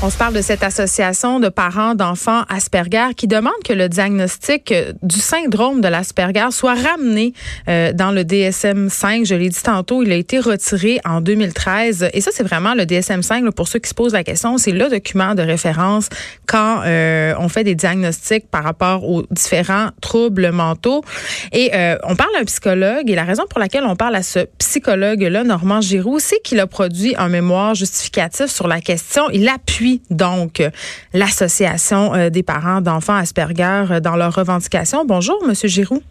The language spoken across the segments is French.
On se parle de cette association de parents d'enfants Asperger qui demande que le diagnostic euh, du syndrome de l'Asperger soit ramené euh, dans le DSM-5. Je l'ai dit tantôt, il a été retiré en 2013. Et ça, c'est vraiment le DSM-5, pour ceux qui se posent la question, c'est le document de référence quand euh, on fait des diagnostics par rapport aux différents troubles mentaux. Et on parle d'un psychologue et la raison pour laquelle on parle à ce psychologue-là, Normand Giroux, c'est qu'il a produit un mémoire justificatif sur la question. Il appuie donc l'association euh, des parents d'enfants Asperger euh, dans leurs revendications. Bonjour, Monsieur Giroux.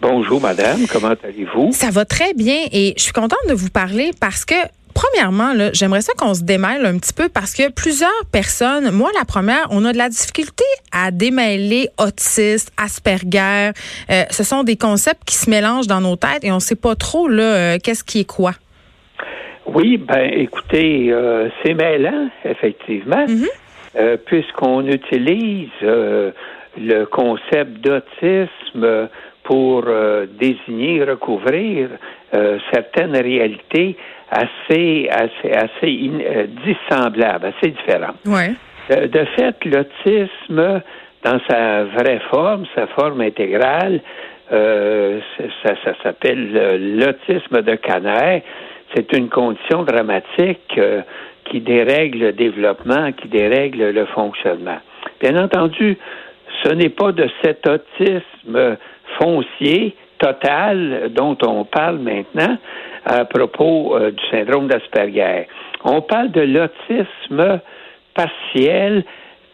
Bonjour, madame. Comment allez-vous? Ça va très bien et je suis contente de vous parler parce que Premièrement, j'aimerais ça qu'on se démêle un petit peu parce que plusieurs personnes, moi la première, on a de la difficulté à démêler autiste, Asperger. Euh, ce sont des concepts qui se mélangent dans nos têtes et on ne sait pas trop là qu'est-ce qui est quoi. Oui, ben écoutez, euh, c'est mêlant, effectivement, mhm. euh, puisqu'on utilise euh, le concept d'autisme pour désigner, recouvrir certaines réalités assez, assez, assez dissemblables, assez différentes. Ouais. De, fait, l'autisme, dans sa vraie forme, sa forme intégrale, ça, ça s'appelle l'autisme de Canet c'est une condition dramatique euh, qui dérègle le développement, qui dérègle le fonctionnement. Bien entendu, ce n'est pas de cet autisme foncier total dont on parle maintenant à propos euh, du syndrome d'Asperger. On parle de l'autisme partiel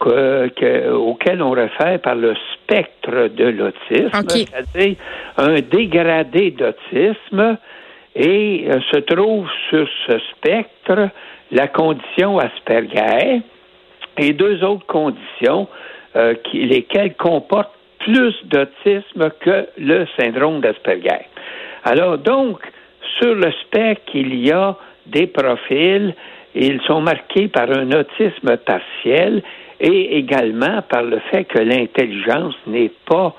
auquel on réfère par le spectre de l'autisme, c'est-à-dire un dégradé d'autisme et euh, se trouve sur ce spectre la condition Asperger et deux autres conditions euh, qui, lesquelles comportent plus d'autisme que le syndrome d'Asperger. Alors donc, sur le spectre, il y a des profils, ils sont marqués par un autisme partiel et également par le fait que l'intelligence n'est pas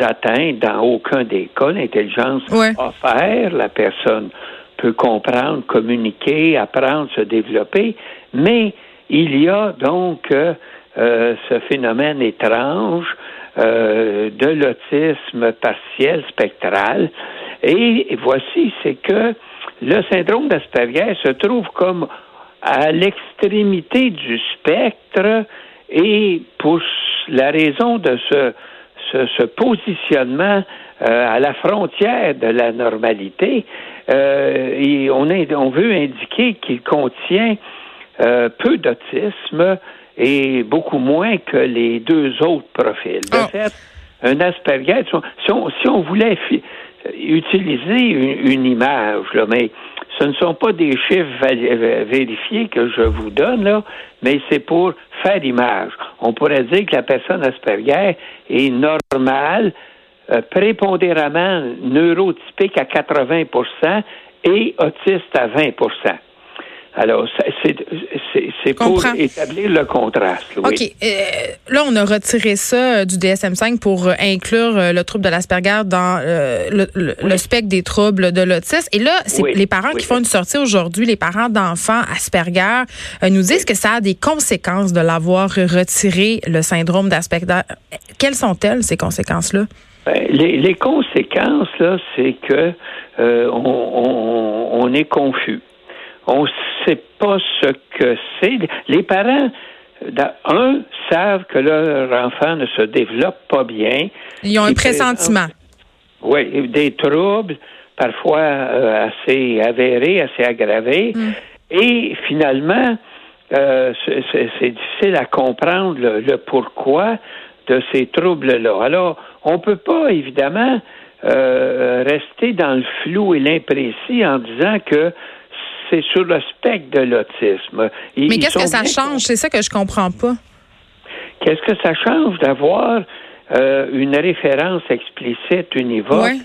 atteint dans aucun des cas. L'intelligence à faire, la personne peut comprendre, communiquer, apprendre, se développer, mais il y a donc euh, euh, ce phénomène étrange euh, de l'autisme partiel spectral. Et voici, c'est que le syndrome d'Asperger se trouve comme à l'extrémité du spectre et pour la raison de ce ce, positionnement euh, à la frontière de la normalité, euh, et on, on veut indiquer qu'il contient euh, peu d'autisme et beaucoup moins que les deux autres profils. De ah. fait, un Asperger, si on, si on voulait utiliser une, une, image, là, mais ce ne sont pas des chiffres vérifiés que je vous donne, là, mais c'est pour faire image. On pourrait dire que la personne Asperger est normale, euh, prépondéramment neurotypique à 80% et autiste à 20 alors, c'est pour établir le contraste. OK. Euh, là, on a retiré ça euh, du DSM-5 pour euh, inclure le trouble de l'Asperger dans le, spectre des troubles de l'autisme. Et là, c'est les parents qui font une sortie aujourd'hui, les parents d'enfants Asperger, nous disent que ça a des conséquences de l'avoir retiré, le syndrome d'Asperger. Quelles sont-elles, ces conséquences-là? Ben, les, conséquences, là, c'est que on, est confus on ne sait pas ce que c'est. Les parents, un, savent que leur enfant ne se développe pas bien. Ils ont un pressentiment. Oui, des troubles, parfois euh, assez avérés, assez aggravés. Mm. Et finalement, euh, c'est difficile à comprendre le, pourquoi de ces troubles-là. Alors, on ne peut pas, évidemment, euh, rester dans le flou et l'imprécis en disant que c'est sur le spectre de l'autisme. Mais qu'est-ce que ça change? C'est ça que je comprends pas. qu'est-ce que ça change d'avoir euh, une référence explicite, univoque Ouais.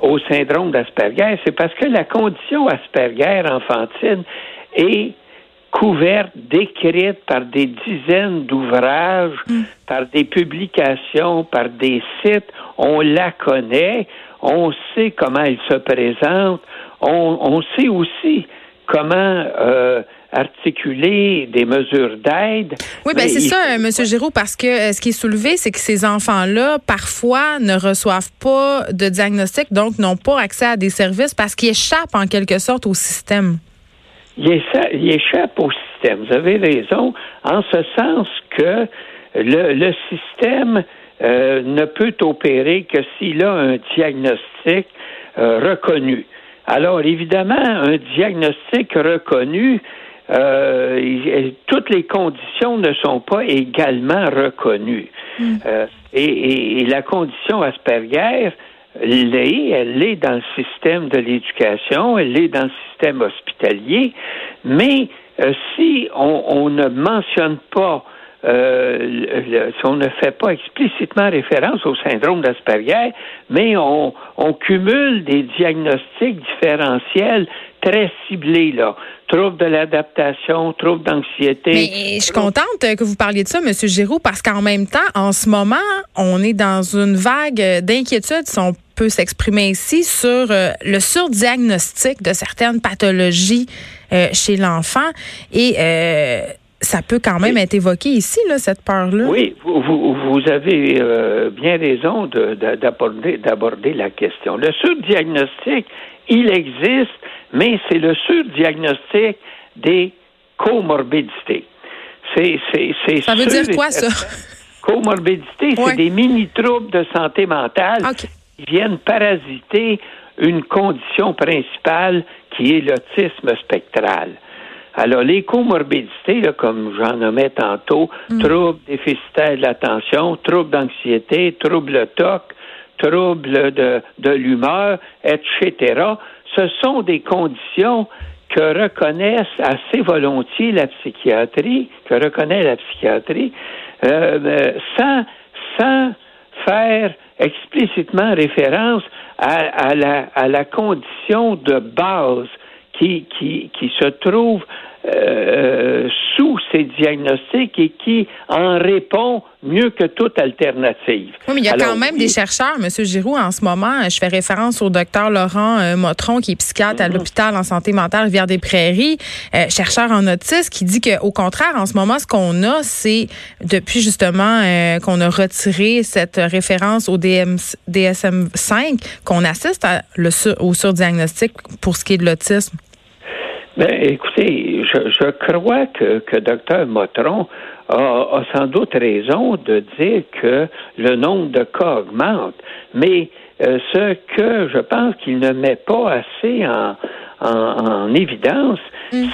au syndrome d'Asperger? C'est parce que la condition Asperger enfantine est couverte, décrite par des dizaines d'ouvrages, par des publications, par des sites. On la connaît, on sait comment elle se présente, on, on sait aussi comment euh, articuler des mesures d'aide. Oui, ben c'est il ça, euh, Monsieur Giroux, parce que euh, ce qui est soulevé, c'est que ces enfants-là, parfois, ne reçoivent pas de diagnostic, donc n'ont pas accès à des services parce qu'ils échappent en quelque sorte au système. il, écha- il échappe au système. Vous avez raison, en ce sens que le, le système euh, ne peut opérer que s'il a un diagnostic euh, reconnu. Alors, évidemment, un diagnostic reconnu, euh, toutes les conditions ne sont pas également reconnues. Euh, et, et- et la condition Asperger l'est, elle l'est dans le système de l'éducation, elle l'est dans le système hospitalier, mais euh, si on, on ne mentionne pas euh, si on ne fait pas explicitement référence au syndrome d'Asperger, mais on, cumule des diagnostics différentiels très ciblés, là. Troubles de l'adaptation, troubles d'anxiété. Mais je suis contente que vous parliez de ça, Monsieur Giroux, parce qu'en même temps, en ce moment, on est dans une vague d'inquiétude, si on peut s'exprimer ici, sur euh, le surdiagnostic de certaines pathologies euh, chez l'enfant. Et euh, ça peut quand même Oui. être évoqué ici, là, cette peur-là. Oui, vous, vous, vous avez euh, bien raison de- de- d'aborder d'aborder la question. Le surdiagnostic, il existe, mais c'est le surdiagnostic des comorbidités. C'est, c'est, c'est Ça veut dire quoi, ça? Comorbidité, Ouais. c'est des mini-troubles de santé mentale qui viennent parasiter une condition principale qui est l'autisme spectral. Alors, les comorbidités, là, comme j'en nommais tantôt, troubles déficitaires de l'attention, troubles d'anxiété, troubles TOC, troubles de, de l'humeur, etc., ce sont des conditions que reconnaissent assez volontiers la psychiatrie, que reconnaît la psychiatrie, euh, euh, sans, sans faire explicitement référence à, à la, à la condition de base qui, qui, qui se trouve euh, sous ces diagnostics et qui en répond mieux que toute alternative. Oui, mais il y a Alors, quand même des chercheurs, M. Giroux, en ce moment. Je fais référence au docteur Laurent euh, Motron, qui est psychiatre Mm-hmm. à l'hôpital en santé mentale Rivière-des-Prairies, euh, chercheur en autisme, qui dit qu'au contraire, en ce moment, ce qu'on a, c'est depuis justement euh, qu'on a retiré cette référence au DM, DSM-5, qu'on assiste à le sur- au surdiagnostic pour ce qui est de l'autisme. Ben, écoutez, je, je crois que, que Dr. Motron a, a sans doute raison de dire que le nombre de cas augmente, mais euh, ce que je pense qu'il ne met pas assez en, en, en évidence,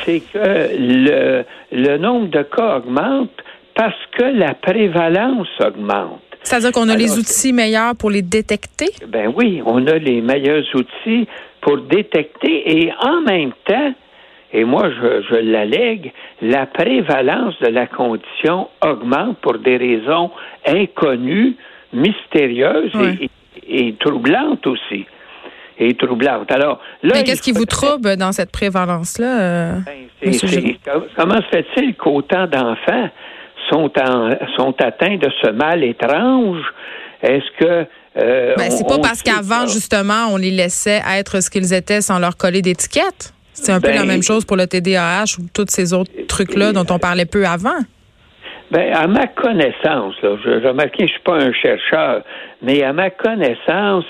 c'est que le, le nombre de cas augmente parce que la prévalence augmente. C'est-à-dire qu'on a les outils meilleurs pour les détecter? Ben oui, on a les meilleurs outils pour détecter et en même temps, et moi je, je l'allègue, la prévalence de la condition augmente pour des raisons inconnues, mystérieuses Oui. et, et troublantes aussi. Et troublantes. Alors, là, Mais qu'est-ce qui vous trouble dans cette prévalence-là? euh? ben, c'est- comment se fait-il qu'autant d'enfants sont, en- sont atteints de ce mal étrange? Est-ce que. euh, Ben, c'est pas parce qu'avant, justement, on les laissait être ce qu'ils étaient sans leur coller d'étiquette. C'est un peu Ben, la même chose pour le TDAH ou tous ces autres trucs-là dont on parlait peu avant. Ben, à ma connaissance, là, je, je remarquez, je suis pas un chercheur, mais à ma connaissance,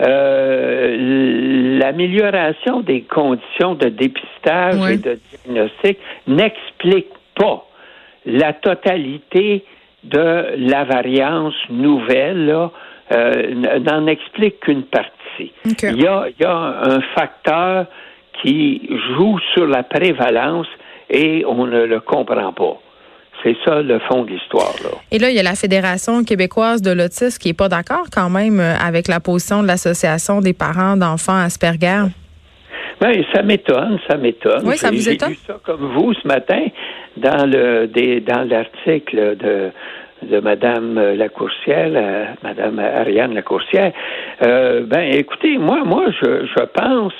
euh, l'amélioration des conditions de dépistage Oui. et de diagnostic n'explique pas la totalité de la variance nouvelle, là, euh, n'en explique qu'une partie. OK. Il, y a, il y a un facteur qui joue sur la prévalence et on ne le comprend pas. C'est ça le fond de l'histoire. Là. Et là, il y a la Fédération québécoise de l'autisme qui est pas d'accord quand même euh, avec la position de l'Association des parents d'enfants Asperger. Ben, ça m'étonne, ça m'étonne. Oui, ça J'ai- vous J'ai étonne? lu ça comme vous ce matin dans le des, dans l'article de de Madame Lacourcière, la, Madame Ariane Lacourcière. Euh, ben, écoutez, moi, moi, je, je pense,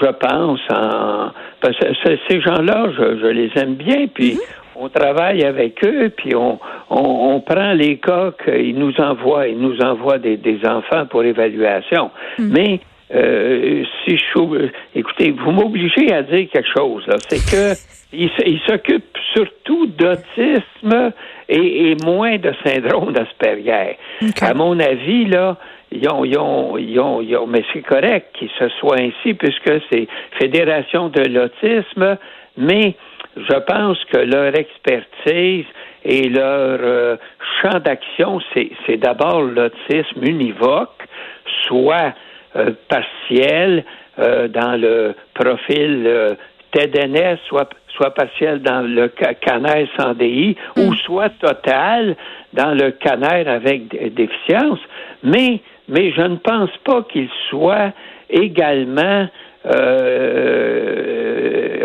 je pense en, parce que ces gens-là, je, je, les aime bien, puis. Mhm. On travaille avec eux, puis on, on, on prend les cas qu'ils nous envoient. Ils nous envoient des, des enfants pour évaluation. Mhm. Mais euh, si je écoutez, vous m'obligez à dire quelque chose. C'est que il, s'occupe surtout d'autisme et, moins de syndrome d'Asperger. À mon avis, là, ils ont, ils ont, ils ont, ils ont mais c'est correct qu'il se soit ainsi puisque c'est Fédération de l'autisme, mais je pense que leur expertise et leur euh, champ d'action, c'est d'abord l'autisme univoque, soit euh, partiel euh, dans le profil TEDNS, soit, soit partiel dans le canal sans DI, ou mm. soit total dans le canal avec déficience, mais, mais je ne pense pas qu'il soit également euh,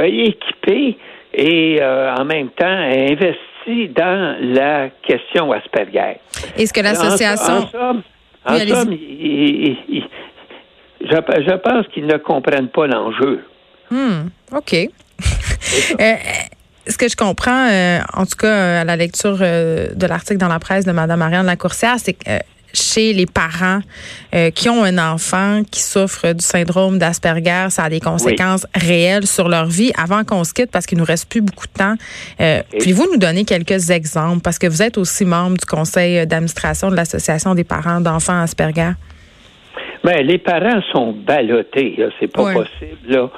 équipé et en même temps investi dans la question Asperger. Est-ce que l'association... En, somme, en somme il, je, pense qu'ils ne comprennent pas l'enjeu. Hmm, OK. Euh, ce que je comprends, euh, en tout cas à la lecture euh, de l'article dans la presse de Mme Marianne Lacourcière, c'est que chez les parents qui ont un enfant qui souffre du syndrome d'Asperger, ça a des conséquences réelles sur leur vie. Avant qu'on se quitte, parce qu'il nous reste plus beaucoup de temps, pouvez-vous nous donner quelques exemples? Parce que vous êtes aussi membre du conseil d'administration de l'Association des parents d'enfants Asperger. Ben, les parents sont ballottés, c'est pas possible, là.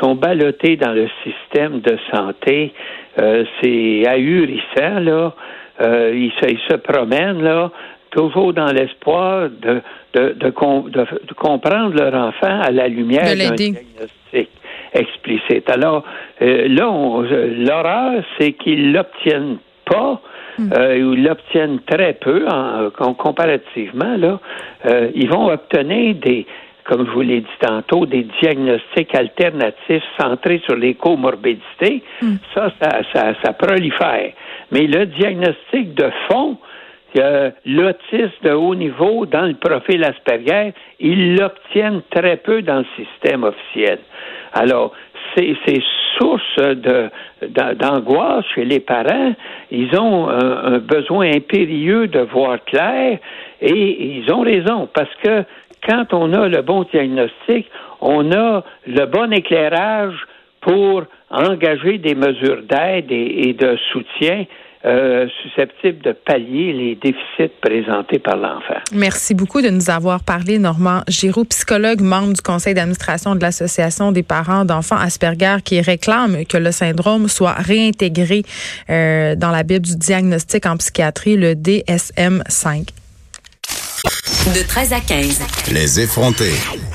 Sont ballottés dans le système de santé. Euh, c'est ahurissant, là. Euh, ils, se, ils, se, promènent, là, toujours dans l'espoir de, de, de, de, comprendre leur enfant à la lumière d'un diagnostic explicite. Alors, euh, là, l'horreur, c'est qu'ils l'obtiennent pas Hmm. euh, ils l'obtiennent très peu en, comparativement. Là, euh, ils vont obtenir des, comme je vous l'ai dit tantôt, des diagnostics alternatifs centrés sur les comorbidités. Hmm. Ça, ça, ça, ça, prolifère. Mais le diagnostic de fond, euh, l'autisme de haut niveau dans le profil Asperger, ils l'obtiennent très peu dans le système officiel. Alors, c'est source d'angoisse chez les parents. Ils ont un, besoin impérieux de voir clair et ils ont raison parce que quand on a le bon diagnostic, on a le bon éclairage pour engager des mesures d'aide et de soutien euh, susceptibles de pallier les déficits présentés par l'enfant. Merci beaucoup de nous avoir parlé, Normand Giroux, psychologue, membre du conseil d'administration de l'Association des parents d'enfants Asperger, qui réclame que le syndrome soit réintégré euh, dans la Bible du diagnostic en psychiatrie, le DSM-5. De 13 à 15. Les effrontés.